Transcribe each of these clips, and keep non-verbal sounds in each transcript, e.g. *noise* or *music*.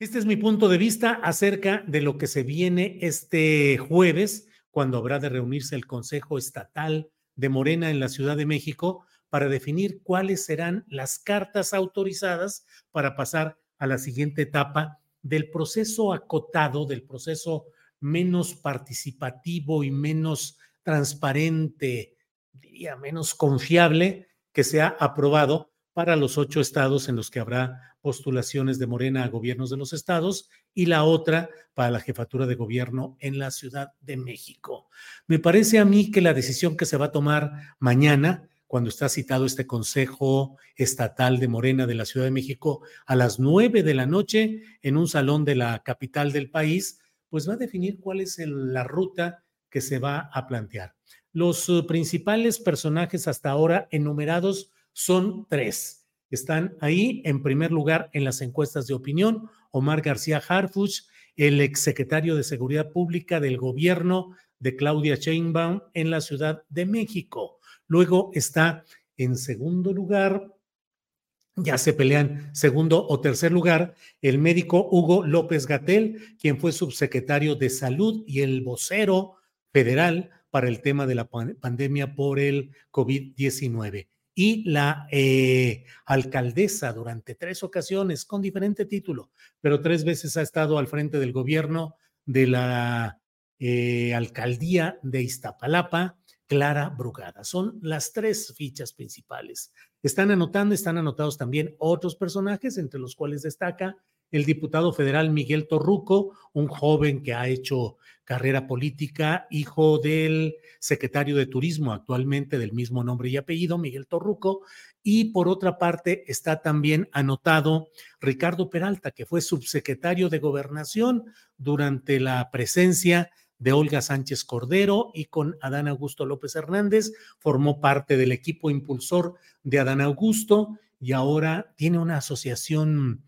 Este es mi punto de vista acerca de lo que se viene este jueves, cuando habrá de reunirse el Consejo Estatal de Morena en la Ciudad de México para definir cuáles serán las cartas autorizadas para pasar a la siguiente etapa del proceso acotado, del proceso menos participativo y menos transparente, diría menos confiable, que se ha aprobado para los ocho estados en los que habrá postulaciones de Morena a gobiernos de los estados y la otra para la jefatura de gobierno en la Ciudad de México. Me parece a mí que la decisión que se va a tomar mañana, cuando está citado este Consejo Estatal de Morena de la Ciudad de México a las nueve de la noche en un salón de la capital del país, pues va a definir cuál es la ruta que se va a plantear. Los eh, principales personajes hasta ahora enumerados son tres. Están ahí en primer lugar en las encuestas de opinión Omar García Harfuch, el exsecretario de Seguridad Pública del gobierno de Claudia Sheinbaum en la Ciudad de México. Luego está en segundo lugar ya se pelean segundo o tercer lugar el médico Hugo López Gatel, quien fue subsecretario de Salud y el vocero federal para el tema de la pan- pandemia por el COVID-19. Y la eh, alcaldesa durante tres ocasiones con diferente título, pero tres veces ha estado al frente del gobierno de la eh, alcaldía de Iztapalapa, Clara Brugada. Son las tres fichas principales. Están anotando, están anotados también otros personajes, entre los cuales destaca el diputado federal Miguel Torruco, un joven que ha hecho carrera política, hijo del secretario de Turismo actualmente del mismo nombre y apellido, Miguel Torruco. Y por otra parte está también anotado Ricardo Peralta, que fue subsecretario de Gobernación durante la presencia de Olga Sánchez Cordero y con Adán Augusto López Hernández, formó parte del equipo impulsor de Adán Augusto y ahora tiene una asociación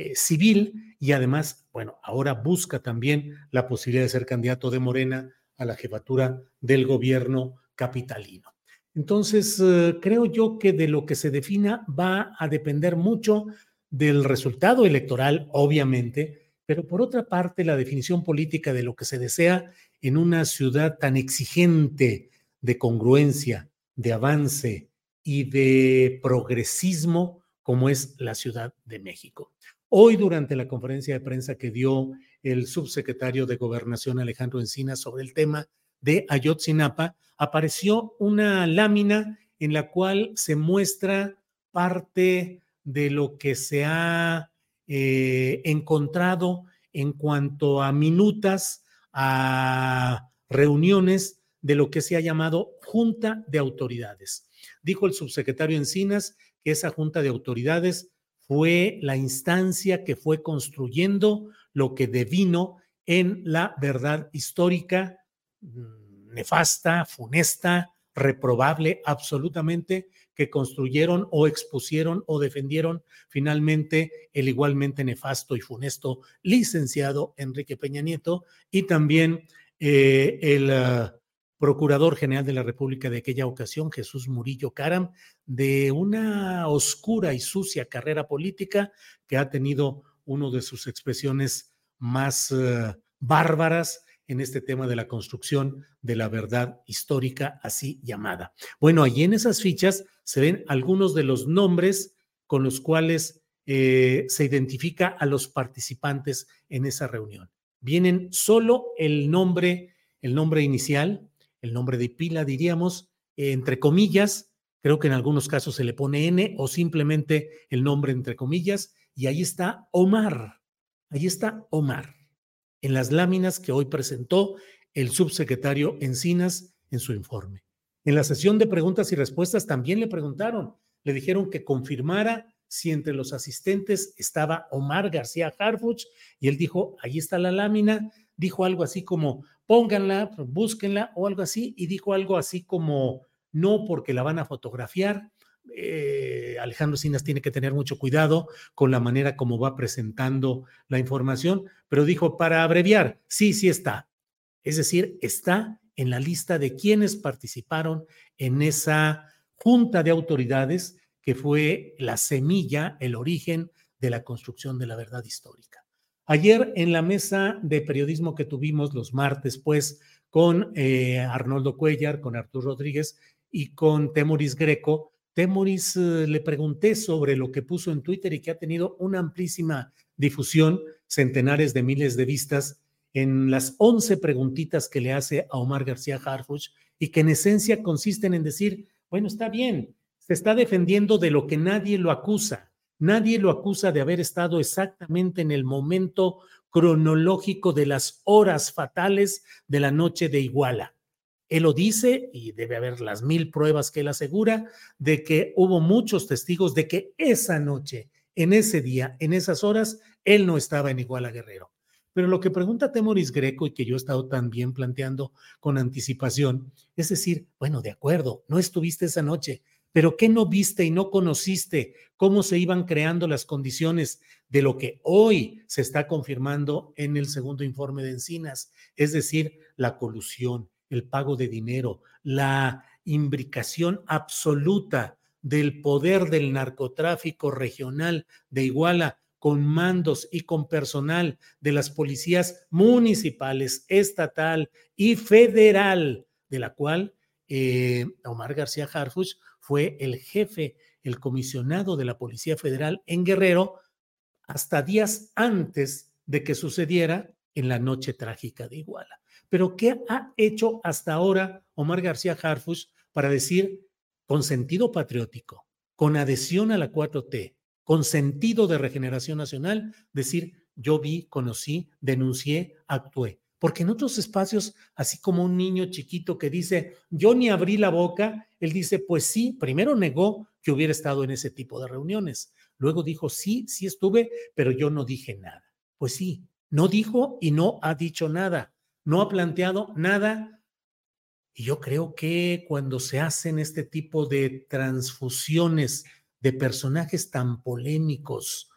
eh, civil y además, bueno, ahora busca también la posibilidad de ser candidato de Morena a la jefatura del gobierno capitalino. Entonces, eh, creo yo que de lo que se defina va a depender mucho del resultado electoral, obviamente, pero por otra parte, la definición política de lo que se desea en una ciudad tan exigente de congruencia, de avance y de progresismo como es la Ciudad de México. Hoy, durante la conferencia de prensa que dio el subsecretario de Gobernación Alejandro Encinas sobre el tema de Ayotzinapa, apareció una lámina en la cual se muestra parte de lo que se ha eh, encontrado en cuanto a minutas, a reuniones de lo que se ha llamado Junta de Autoridades. Dijo el subsecretario Encinas que esa Junta de Autoridades fue la instancia que fue construyendo lo que devino en la verdad histórica mm, nefasta, funesta, reprobable absolutamente que construyeron o expusieron o defendieron finalmente el igualmente nefasto y funesto licenciado Enrique Peña Nieto y también eh, el ah, procurador general de la República de aquella ocasión, Jesús Murillo Caram, de una oscura y sucia carrera política que ha tenido uno de sus expresiones más ah, bárbaras en este tema de la construcción de la verdad histórica así llamada. Bueno, allí en esas fichas se ven algunos de los nombres con los cuales eh, se identifica a los participantes en esa reunión. Vienen solo el nombre, el nombre inicial, el nombre de pila, diríamos, entre comillas, creo que en algunos casos se le pone N o simplemente el nombre entre comillas, y ahí está Omar, ahí está Omar en las láminas que hoy presentó el subsecretario Encinas en su informe. En la sesión de preguntas y respuestas también le preguntaron, le dijeron que confirmara si entre los asistentes estaba Omar García Harfuch y él dijo, ahí está la lámina, dijo algo así como, pónganla, búsquenla o algo así, y dijo algo así como, no porque la van a fotografiar, eh, Alejandro Sinas tiene que tener mucho cuidado con la manera como va presentando la información, pero dijo, para abreviar, sí, sí está. Es decir, está en la lista de quienes participaron en esa junta de autoridades que fue la semilla, el origen de la construcción de la verdad histórica. Ayer en la mesa de periodismo que tuvimos los martes, pues, con eh, Arnoldo Cuellar, con Artur Rodríguez y con Temoris Greco, Temoris eh, le pregunté sobre lo que puso en Twitter y que ha tenido una amplísima difusión, centenares de miles de vistas, en las 11 preguntitas que le hace a Omar García Harfuch y que en esencia consisten en decir, bueno, está bien, se está defendiendo de lo que nadie lo acusa. Nadie lo acusa de haber estado exactamente en el momento cronológico de las horas fatales de la noche de Iguala. Él lo dice y debe haber las mil pruebas que él asegura de que hubo muchos testigos de que esa noche, en ese día, en esas horas, él no estaba en Iguala Guerrero. Pero lo que pregunta Temoris Greco y que yo he estado también planteando con anticipación, es decir, bueno, de acuerdo, no estuviste esa noche, pero ¿qué no viste y no conociste? ¿Cómo se iban creando las condiciones de lo que hoy se está confirmando en el segundo informe de Encinas? Es decir, la colusión, el pago de dinero, la imbricación absoluta del poder del narcotráfico regional de Iguala con mandos y con personal de las policías municipales, estatal y federal, de la cual eh, Omar García Harfuch fue el jefe, el comisionado de la Policía Federal en Guerrero, hasta días antes de que sucediera en la noche trágica de Iguala. Pero ¿qué ha hecho hasta ahora Omar García Harfuch para decir con sentido patriótico, con adhesión a la 4T, con sentido de regeneración nacional, decir yo vi, conocí, denuncié, actué? Porque en otros espacios, así como un niño chiquito que dice, yo ni abrí la boca, él dice, pues sí, primero negó que hubiera estado en ese tipo de reuniones. Luego dijo, sí, sí estuve, pero yo no dije nada. Pues sí, no dijo y no ha dicho nada no ha planteado nada. Y yo creo que cuando se hacen este tipo de transfusiones de personajes tan polémicos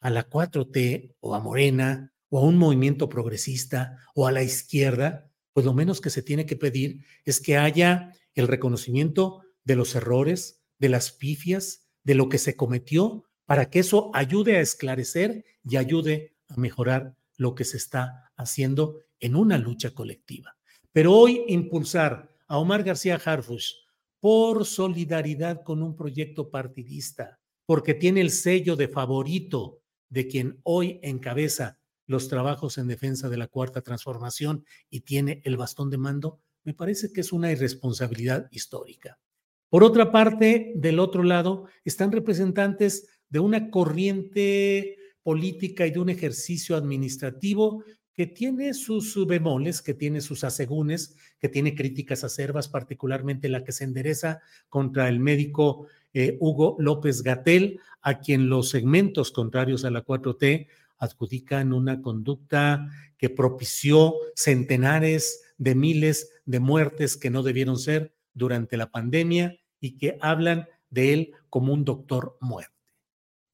a la 4T o a Morena o a un movimiento progresista o a la izquierda, pues lo menos que se tiene que pedir es que haya el reconocimiento de los errores, de las pifias, de lo que se cometió, para que eso ayude a esclarecer y ayude a mejorar lo que se está haciendo en una lucha colectiva. Pero hoy impulsar a Omar García Harfuch por solidaridad con un proyecto partidista, porque tiene el sello de favorito de quien hoy encabeza los trabajos en defensa de la cuarta transformación y tiene el bastón de mando, me parece que es una irresponsabilidad histórica. Por otra parte, del otro lado, están representantes de una corriente política y de un ejercicio administrativo que tiene sus bemoles, que tiene sus asegúnes, que tiene críticas acervas, particularmente la que se endereza contra el médico eh, Hugo López Gatel, a quien los segmentos contrarios a la 4T adjudican una conducta que propició centenares de miles de muertes que no debieron ser durante la pandemia y que hablan de él como un doctor muerto.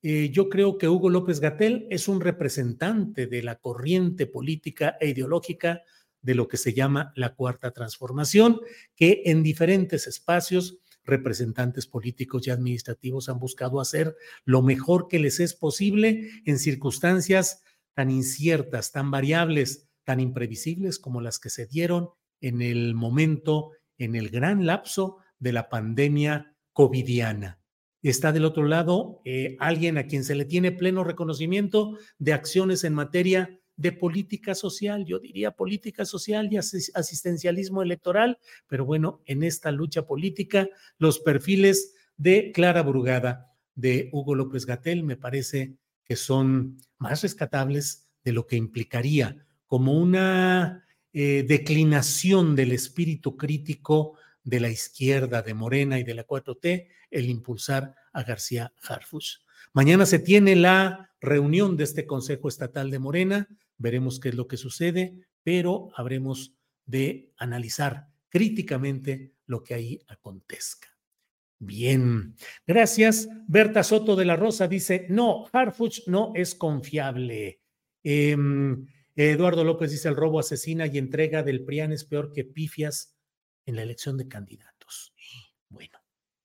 Eh, yo creo que Hugo López Gatel es un representante de la corriente política e ideológica de lo que se llama la cuarta transformación, que en diferentes espacios representantes políticos y administrativos han buscado hacer lo mejor que les es posible en circunstancias tan inciertas, tan variables, tan imprevisibles como las que se dieron en el momento, en el gran lapso de la pandemia covidiana. Está del otro lado eh, alguien a quien se le tiene pleno reconocimiento de acciones en materia de política social, yo diría política social y asistencialismo electoral, pero bueno, en esta lucha política, los perfiles de Clara Brugada, de Hugo López Gatel, me parece que son más rescatables de lo que implicaría como una eh, declinación del espíritu crítico de la izquierda, de Morena y de la 4T, el impulsar a García Harfuch. Mañana se tiene la reunión de este Consejo Estatal de Morena veremos qué es lo que sucede, pero habremos de analizar críticamente lo que ahí acontezca. Bien, gracias. Berta Soto de la Rosa dice, no, Harfuch no es confiable. Em, Eduardo López dice, el robo asesina y entrega del PRIAN es peor que pifias en la elección de candidatos. Bueno,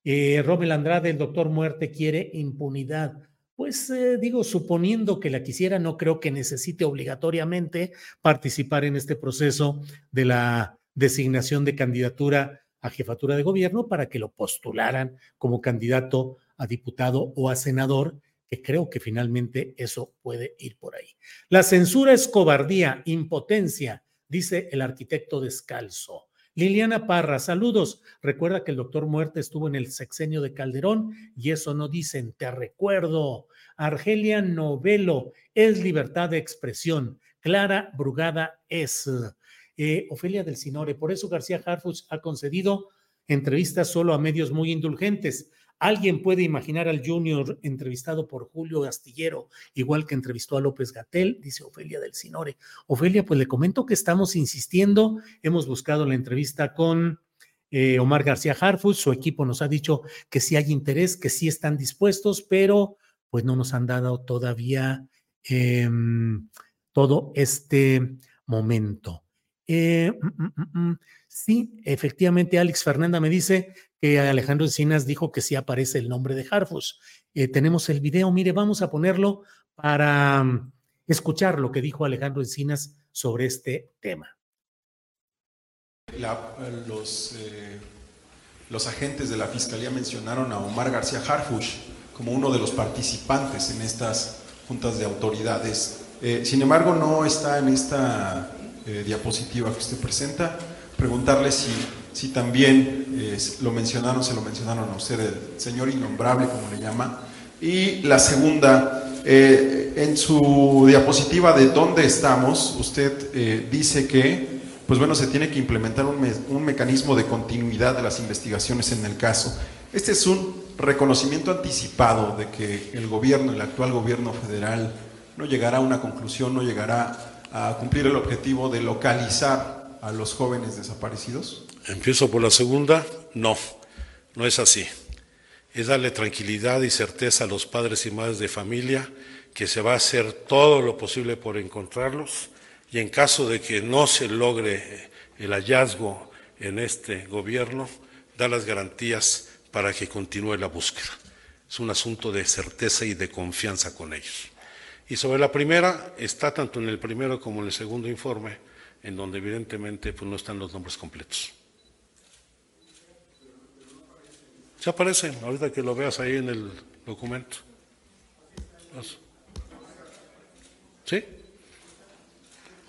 eh, Romel Andrade, el doctor Muerte quiere impunidad. Pues eh, digo, suponiendo que la quisiera, no creo que necesite obligatoriamente participar en este proceso de la designación de candidatura a jefatura de gobierno para que lo postularan como candidato a diputado o a senador, que creo que finalmente eso puede ir por ahí. La censura es cobardía, impotencia, dice el arquitecto descalzo. Liliana Parra, saludos. Recuerda que el doctor Muerte estuvo en el sexenio de Calderón y eso no dicen, te recuerdo. Argelia Novelo, es libertad de expresión. Clara Brugada es. Eh, Ofelia del Sinore, por eso García Harfuch ha concedido entrevistas solo a medios muy indulgentes. Alguien puede imaginar al Junior entrevistado por Julio Astillero, igual que entrevistó a López Gatel, dice Ofelia del Sinore. Ofelia, pues le comento que estamos insistiendo, hemos buscado la entrevista con eh, Omar García Harfuch, su equipo nos ha dicho que sí hay interés, que sí están dispuestos, pero pues no nos han dado todavía em, todo este momento. Eh, mm, mm, mm, sí, efectivamente, Alex Fernanda me dice Alejandro Encinas dijo que sí aparece el nombre de Harfus. Eh, tenemos el video, mire, vamos a ponerlo para mm, escuchar lo que dijo Alejandro Encinas sobre este tema. los, eh, los, agentes de la Fiscalía mencionaron a Omar García Harfush como uno de los participantes en estas juntas de autoridades. Eh, sin embargo, no está en esta diapositiva que usted presenta. Preguntarle si si también eh, lo mencionaron, se lo mencionaron a usted, el señor innombrable, como le llama. Y la segunda, eh, en su diapositiva de dónde estamos, usted eh, dice que, pues bueno, se tiene que implementar un, un mecanismo de continuidad de las investigaciones en el caso. Este es un reconocimiento anticipado de que el gobierno, el actual gobierno federal, no llegará a una conclusión, no llegará a cumplir el objetivo de localizar a los jóvenes desaparecidos? Empiezo por la segunda. No, no es así. Es darle tranquilidad y certeza a los padres y madres de familia que se va a hacer todo lo posible por encontrarlos y en caso de que no se logre el hallazgo en este gobierno, dar las garantías para que continúe la búsqueda. Es un asunto de certeza y de confianza con ellos. Y sobre la primera, está tanto en el primero como en el segundo informe, en donde evidentemente pues, no están los nombres completos. Se aparece, ahorita que lo veas ahí en el, documento. ¿Sí?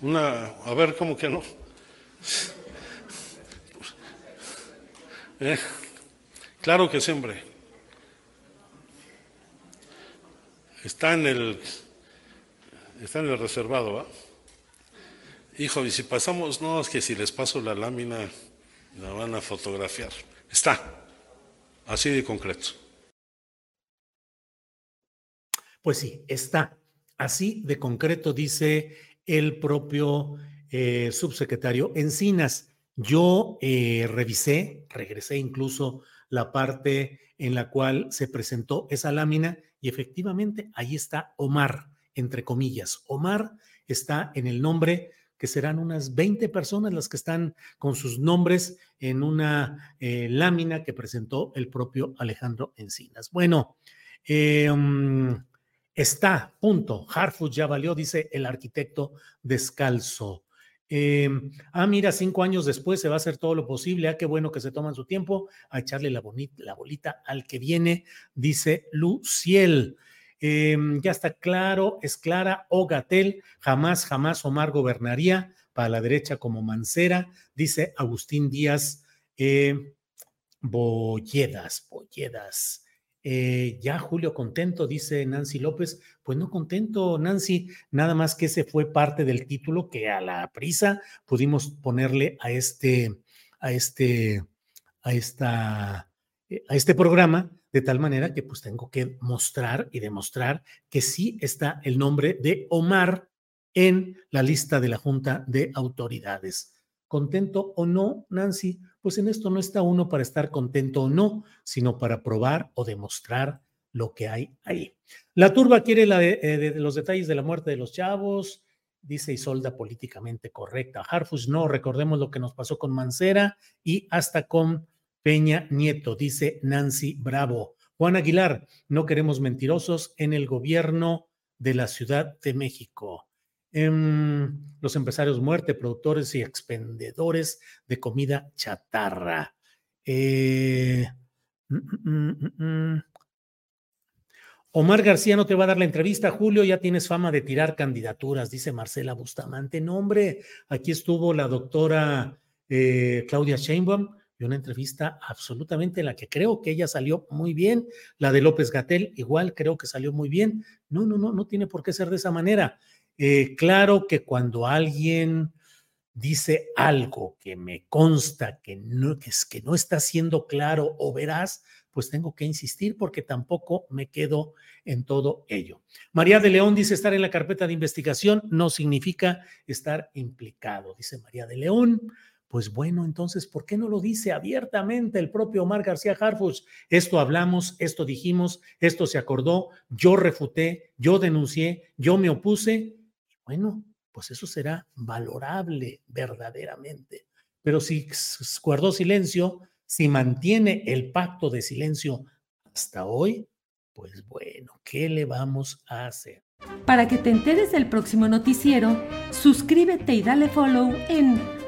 Una, a ver, ¿cómo que no? *laughs* Eh, claro que siempre. Está en el, está en el reservado, ¿va? Hijo, y si pasamos, no, es que si les paso la lámina, la van a fotografiar. Está, así de concreto. Pues sí, está así de concreto, dice el propio eh, subsecretario Encinas. Yo eh, revisé, regresé incluso la parte en la cual se presentó esa lámina y efectivamente ahí está Omar, entre comillas. Omar está en el nombre que serán unas 20 personas las que están con sus nombres en una eh, lámina que presentó el propio Alejandro Encinas. Bueno, em, está, punto. Harfus ya valió, dice el arquitecto descalzo. Em, ah, mira, cinco años después se va a hacer todo lo posible. Ah, qué bueno que se toman su tiempo a echarle la, la bolita al que viene, dice Luciel. Em, ya está claro, es clara, o Gatel, jamás, jamás Omar gobernaría para la derecha como Mancera, dice Agustín Díaz eh, Bolledas, Bolledas. Eh, ya Julio contento, dice Nancy López. Pues no contento, Nancy, nada más que ese fue parte del título que a la prisa pudimos ponerle a este, a este, a esta, a este programa de tal manera que pues tengo que mostrar y demostrar que sí está el nombre de Omar en la lista de la Junta de Autoridades. ¿Contento o no, Nancy? Pues en esto no está uno para estar contento o no, sino para probar o demostrar lo que hay ahí. La turba quiere eh, los detalles de la muerte de los chavos, dice Isolda políticamente correcta. Harfus no, recordemos lo que nos pasó con Mancera y hasta con Peña Nieto, dice Nancy Bravo. Juan Aguilar, no queremos mentirosos en el gobierno de la Ciudad de México. Em, los empresarios muerte, productores y expendedores de comida chatarra. Eh, mm, mm, mm, Omar García no te va a dar la entrevista, Julio, ya tienes fama de tirar candidaturas, dice Marcela Bustamante. No, hombre, aquí estuvo la doctora eh, Claudia Sheinbaum una entrevista absolutamente en la que creo que ella salió muy bien. La de López Gatel igual creo que salió muy bien. No, no, no, no tiene por qué ser de esa manera. Eh, claro que cuando alguien dice algo que me consta que no, que, es, que no está siendo claro o veraz, pues tengo que insistir porque tampoco me quedo en todo ello. María de León dice estar en la carpeta de investigación no significa estar implicado, dice María de León. Pues bueno, entonces, ¿por qué no lo dice abiertamente el propio Omar García Harfuch? Esto hablamos, esto dijimos, esto se acordó, yo refuté, yo denuncié, yo me opuse. Bueno, pues eso será valorable verdaderamente. Pero si guardó silencio, si mantiene el pacto de silencio hasta hoy, pues bueno, ¿qué le vamos a hacer? Para que te enteres del próximo noticiero, suscríbete y dale follow en